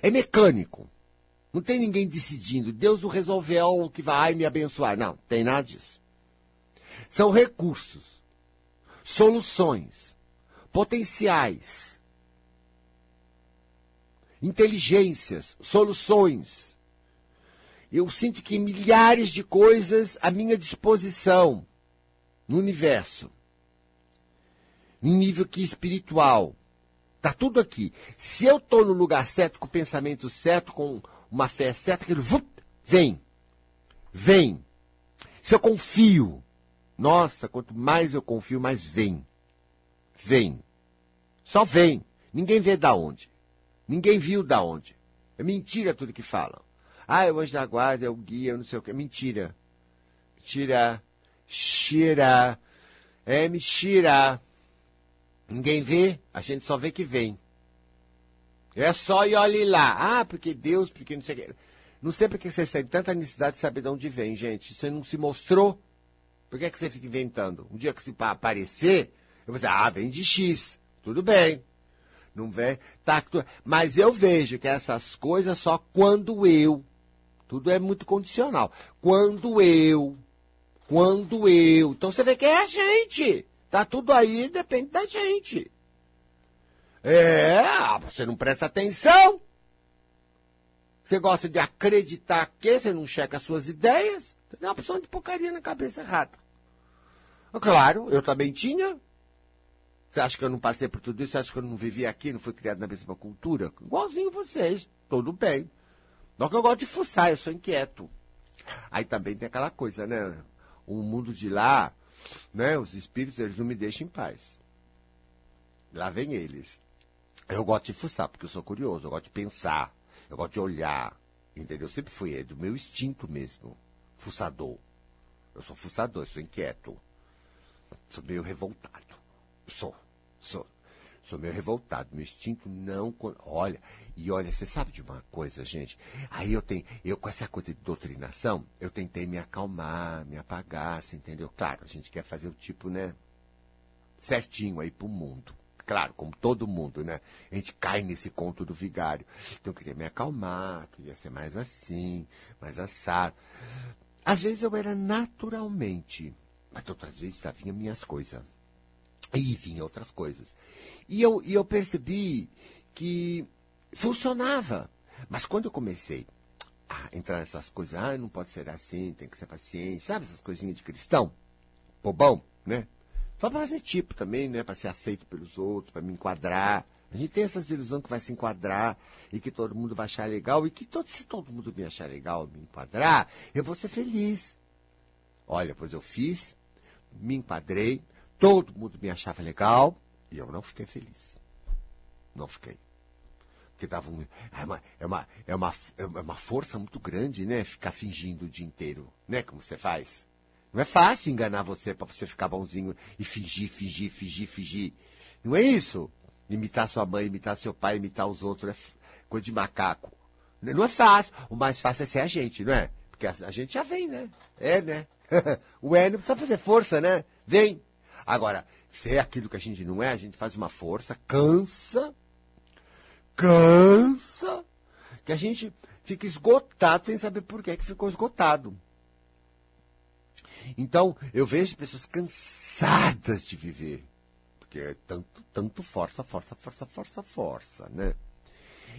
Speaker 1: É mecânico. Não tem ninguém decidindo. Deus não resolveu o que vai me abençoar. Não, tem nada disso. São recursos, soluções, potenciais inteligências, soluções. Eu sinto que milhares de coisas à minha disposição no universo. Em nível que espiritual. Está tudo aqui. Se eu estou no lugar certo, com o pensamento certo, com uma fé certa, aquilo vem. Vem. Se eu confio, nossa, quanto mais eu confio, mais vem. Vem. Só vem. Ninguém vê da onde. Ninguém viu da onde. É mentira tudo que falam. Ah, é o anjo da guarda, é o guia, não sei o que. Mentira. Mentira. Mentira. É mentira. Ninguém vê, a gente só vê que vem. É só e olhe lá. Ah, porque Deus, porque não sei o que. Não sei porque vocês têm tanta necessidade de saber de onde vem, gente. Você não se mostrou. Por que, é que você fica inventando? Um dia que se aparecer, eu vou dizer, ah, vem de X. Tudo bem. Não vem. Tá, mas eu vejo que essas coisas só quando eu. Tudo é muito condicional. Quando eu. Quando eu. Então você vê que é a gente. Tá tudo aí, depende da gente. É, você não presta atenção. Você gosta de acreditar que você não checa as suas ideias. Você tem uma opção de porcaria na cabeça errada. Claro, eu também tinha. Você acha que eu não passei por tudo isso? Você acha que eu não vivi aqui, não fui criado na mesma cultura? Igualzinho vocês. Tudo bem. Não que eu gosto de fuçar, eu sou inquieto. Aí também tem aquela coisa, né? O mundo de lá, né? Os espíritos, eles não me deixam em paz. Lá vem eles. Eu gosto de fuçar, porque eu sou curioso, eu gosto de pensar, eu gosto de olhar. Entendeu? Eu sempre fui é do meu instinto mesmo. Fuçador. Eu sou fuçador, eu sou inquieto. Sou meio revoltado. Sou, sou. Sou meio revoltado. Meu instinto não. Olha, e olha, você sabe de uma coisa, gente? Aí eu tenho. Eu, com essa coisa de doutrinação, eu tentei me acalmar, me apagar, você entendeu? Claro, a gente quer fazer o tipo, né? Certinho aí pro mundo. Claro, como todo mundo, né? A gente cai nesse conto do vigário. Então eu queria me acalmar, queria ser mais assim, mais assado. Às vezes eu era naturalmente, mas outras vezes vinha minhas coisas. E vinha outras coisas. E eu, e eu percebi que funcionava. Mas quando eu comecei a entrar nessas coisas, ah, não pode ser assim, tem que ser paciente, sabe essas coisinhas de cristão? Bobão, né? Só para fazer tipo também, né? Para ser aceito pelos outros, para me enquadrar. A gente tem essa ilusão que vai se enquadrar e que todo mundo vai achar legal e que todo, se todo mundo me achar legal, me enquadrar, eu vou ser feliz. Olha, pois eu fiz, me enquadrei, todo mundo me achava legal e eu não fiquei feliz. Não fiquei. Porque dava um, é, uma, é, uma, é, uma, é uma força muito grande, né? Ficar fingindo o dia inteiro, né? Como você faz. Não é fácil enganar você para você ficar bonzinho e fingir, fingir, fingir, fingir. Não é isso? Imitar sua mãe, imitar seu pai, imitar os outros, é coisa de macaco. Não é fácil. O mais fácil é ser a gente, não é? Porque a, a gente já vem, né? É, né? o é não precisa fazer força, né? Vem. Agora, se é aquilo que a gente não é, a gente faz uma força, cansa, cansa, que a gente fica esgotado sem saber por que, que ficou esgotado. Então, eu vejo pessoas cansadas de viver. Porque é tanto, tanto força, força, força, força, força, né?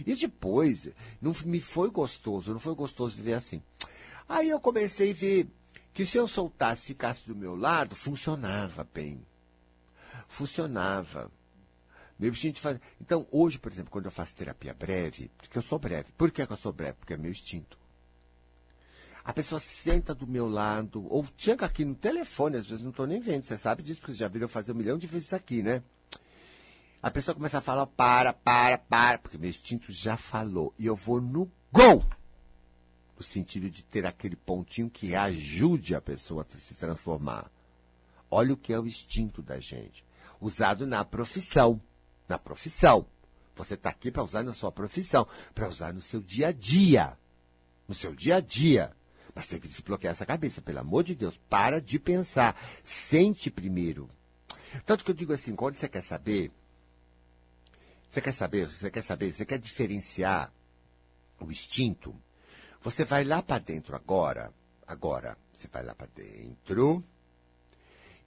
Speaker 1: E depois, não me foi gostoso, não foi gostoso viver assim. Aí eu comecei a ver que se eu soltasse, ficasse do meu lado, funcionava bem. Funcionava. Meu instinto faz... Então, hoje, por exemplo, quando eu faço terapia breve, porque eu sou breve. Por que, eu sou breve? Porque é meu instinto. A pessoa senta do meu lado, ou chega aqui no telefone, às vezes não estou nem vendo, você sabe disso, porque já viram fazer um milhão de vezes aqui, né? A pessoa começa a falar, para, para, para, porque meu instinto já falou. E eu vou no gol! No sentido de ter aquele pontinho que ajude a pessoa a se transformar. Olha o que é o instinto da gente. Usado na profissão. Na profissão. Você está aqui para usar na sua profissão, para usar no seu dia a dia. No seu dia a dia. Mas tem que desbloquear essa cabeça, pelo amor de Deus. Para de pensar. Sente primeiro. Tanto que eu digo assim, quando você quer saber, você quer saber, você quer saber, você quer diferenciar o instinto, você vai lá para dentro agora, agora, você vai lá para dentro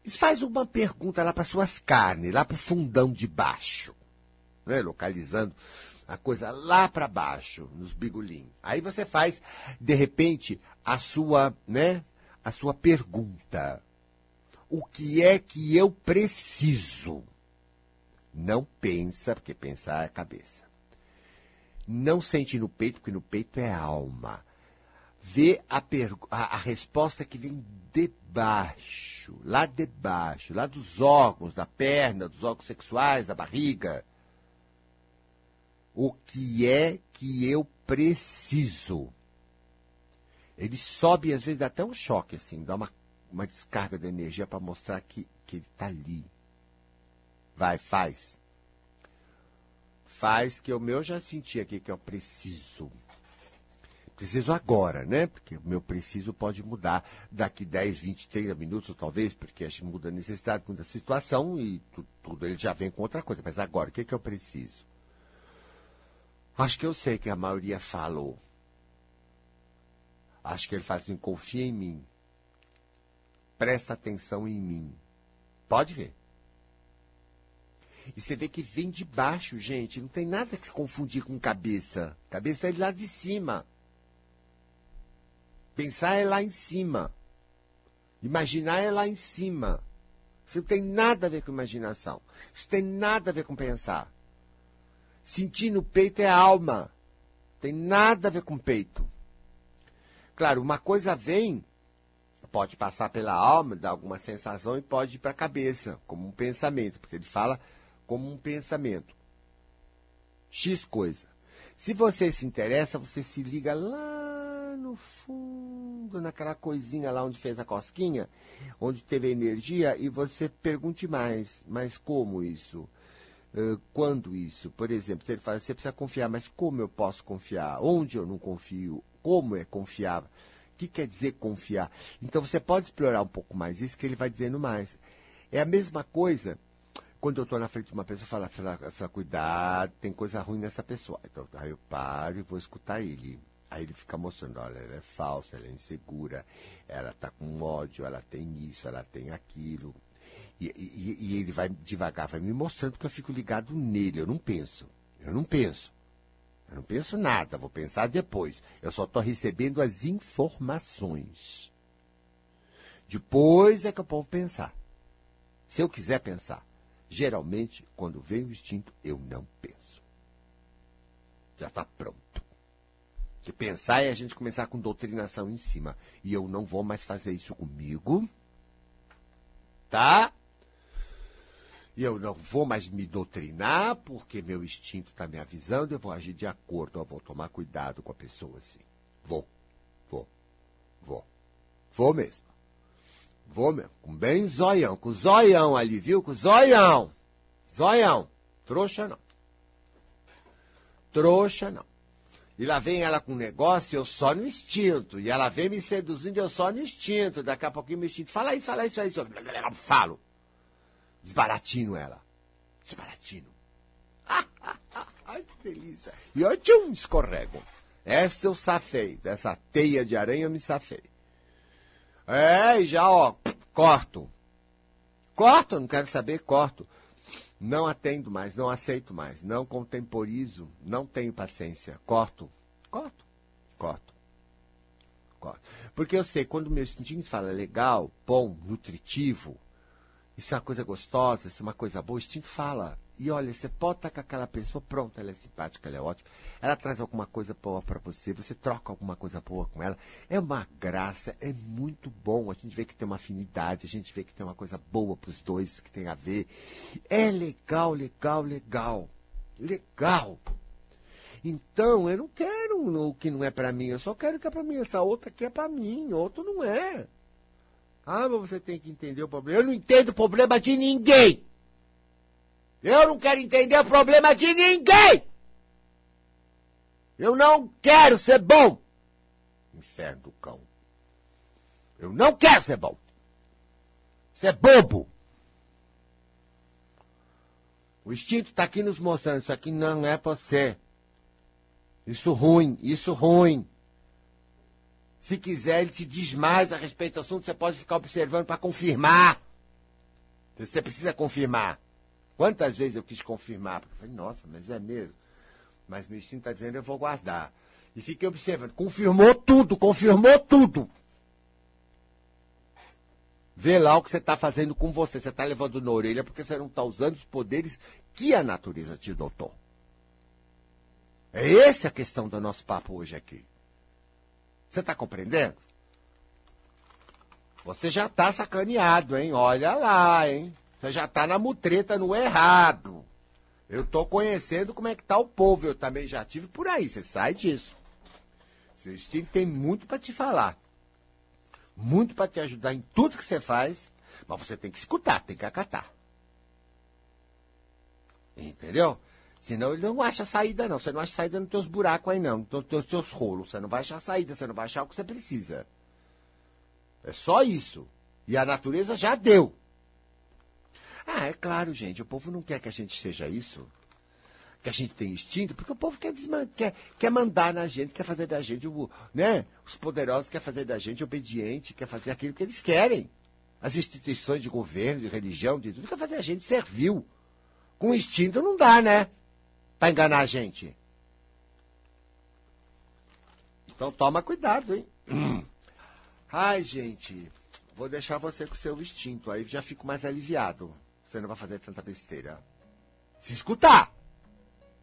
Speaker 1: e faz uma pergunta lá para suas carnes, lá para o fundão de baixo, né, localizando a coisa lá para baixo, nos bigolinhos. Aí você faz, de repente, a sua, né, a sua pergunta. O que é que eu preciso? Não pensa, porque pensar é a cabeça. Não sente no peito, porque no peito é alma. Vê a, a, a resposta que vem debaixo, lá debaixo, lá dos órgãos, da perna, dos órgãos sexuais, da barriga o que é que eu preciso. Ele sobe às vezes dá até um choque, assim, dá uma, uma descarga de energia para mostrar que, que ele está ali. Vai, faz. Faz que o meu já senti aqui que eu preciso. Preciso agora, né? Porque o meu preciso pode mudar daqui 10, 20, 30 minutos, talvez, porque a gente muda a necessidade, muda a situação e tu, tudo ele já vem com outra coisa. Mas agora, o que, que eu preciso? Acho que eu sei que a maioria falou. Acho que ele fala assim: confia em mim. Presta atenção em mim. Pode ver. E você vê que vem de baixo, gente. Não tem nada que se confundir com cabeça. Cabeça é lá de cima. Pensar é lá em cima. Imaginar é lá em cima. Isso não tem nada a ver com imaginação. Isso tem nada a ver com pensar. Sentir no peito é alma. Tem nada a ver com peito. Claro, uma coisa vem, pode passar pela alma, dar alguma sensação e pode ir para a cabeça, como um pensamento, porque ele fala como um pensamento. X coisa. Se você se interessa, você se liga lá no fundo, naquela coisinha lá onde fez a cosquinha, onde teve energia, e você pergunte mais. Mas como isso? Quando isso? Por exemplo, se ele fala, você precisa confiar, mas como eu posso confiar? Onde eu não confio? Como é confiar? O que quer dizer confiar? Então você pode explorar um pouco mais isso que ele vai dizendo mais. É a mesma coisa quando eu estou na frente de uma pessoa, fala, fala, fala, cuidado, tem coisa ruim nessa pessoa. Então, aí eu paro e vou escutar ele. Aí ele fica mostrando, olha, ela é falsa, ela é insegura, ela está com ódio, ela tem isso, ela tem aquilo. E, e, e, ele vai devagar, vai me mostrando, porque eu fico ligado nele, eu não penso. Eu não penso. Eu não penso nada, vou pensar depois. Eu só estou recebendo as informações. Depois é que eu posso pensar. Se eu quiser pensar. Geralmente, quando vem o instinto, eu não penso. Já está pronto. Que pensar é a gente começar com doutrinação em cima. E eu não vou mais fazer isso comigo. Tá? E eu não vou mais me doutrinar, porque meu instinto está me avisando, eu vou agir de acordo, eu vou tomar cuidado com a pessoa assim. Vou, vou, vou. Vou mesmo. Vou mesmo, com bem zoião, com zoião ali, viu? Com zoião. Zoião. Trouxa não. Trouxa não. E lá vem ela com um negócio, eu só no instinto. E ela vem me seduzindo, eu só no instinto. Daqui a pouquinho meu instinto, fala isso, fala isso, fala isso. Eu falo. Desbaratino ela. Desbaratino. Ai, que delícia. E eu, tchum, escorrego. Essa eu safei. Dessa teia de aranha eu me safei. É, e já, ó, corto. Corto, não quero saber, corto. Não atendo mais, não aceito mais, não contemporizo, não tenho paciência. Corto, corto, corto, corto. Porque eu sei, quando o meu instinto fala legal, bom, nutritivo, isso é uma coisa gostosa, isso é uma coisa boa, o instinto fala. E olha, você pode estar com aquela pessoa, pronto, ela é simpática, ela é ótima, ela traz alguma coisa boa para você, você troca alguma coisa boa com ela. É uma graça, é muito bom. A gente vê que tem uma afinidade, a gente vê que tem uma coisa boa para os dois, que tem a ver. É legal, legal, legal. Legal. Então, eu não quero o que não é para mim, eu só quero o que é para mim. Essa outra aqui é para mim, outro não é. Ah, mas você tem que entender o problema. Eu não entendo o problema de ninguém. Eu não quero entender o problema de ninguém! Eu não quero ser bom! Inferno do cão. Eu não quero ser bom! Você é bobo! O instinto está aqui nos mostrando, isso aqui não é para você. Isso ruim, isso ruim. Se quiser, ele te diz mais a respeito do assunto, você pode ficar observando para confirmar. Você precisa confirmar. Quantas vezes eu quis confirmar? Porque eu falei, nossa, mas é mesmo. Mas meu instinto está dizendo, eu vou guardar. E fiquei observando. Confirmou tudo, confirmou tudo. Vê lá o que você está fazendo com você. Você está levando na orelha porque você não está usando os poderes que a natureza te dotou. É essa a questão do nosso papo hoje aqui. Você está compreendendo? Você já está sacaneado, hein? Olha lá, hein? Você já está na mutreta no errado. Eu estou conhecendo como é que está o povo. Eu também já tive por aí. Você sai disso. Seu instinto tem muito para te falar. Muito para te ajudar em tudo que você faz, mas você tem que escutar, tem que acatar. Entendeu? Senão ele não acha saída, não. Você não acha saída nos teus buracos aí, não. Nos teus, teus rolos. Você não vai achar saída, você não vai achar o que você precisa. É só isso. E a natureza já deu. Ah, é claro, gente. O povo não quer que a gente seja isso. Que a gente tenha instinto, porque o povo quer, quer, quer mandar na gente, quer fazer da gente, né? Os poderosos quer fazer da gente obediente, quer fazer aquilo que eles querem. As instituições de governo, de religião, de tudo, quer fazer a gente servil. Com instinto não dá, né? Pra enganar a gente. Então toma cuidado, hein? Ai, gente, vou deixar você com o seu instinto, aí já fico mais aliviado. Você não vai fazer tanta besteira. Se escutar!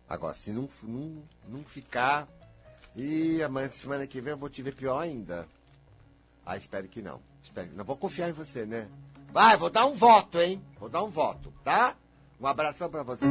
Speaker 1: Agora, se não, não, não ficar. E amanhã, semana que vem eu vou te ver pior ainda. Ah, espero que não. Espero. Não vou confiar em você, né? Vai, vou dar um voto, hein? Vou dar um voto, tá? Um abração pra você.